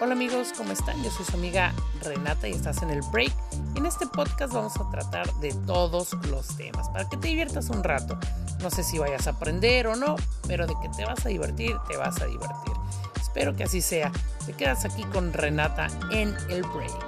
Hola amigos, ¿cómo están? Yo soy su amiga Renata y estás en el break. En este podcast vamos a tratar de todos los temas para que te diviertas un rato. No sé si vayas a aprender o no, pero de que te vas a divertir, te vas a divertir. Espero que así sea. Te quedas aquí con Renata en el break.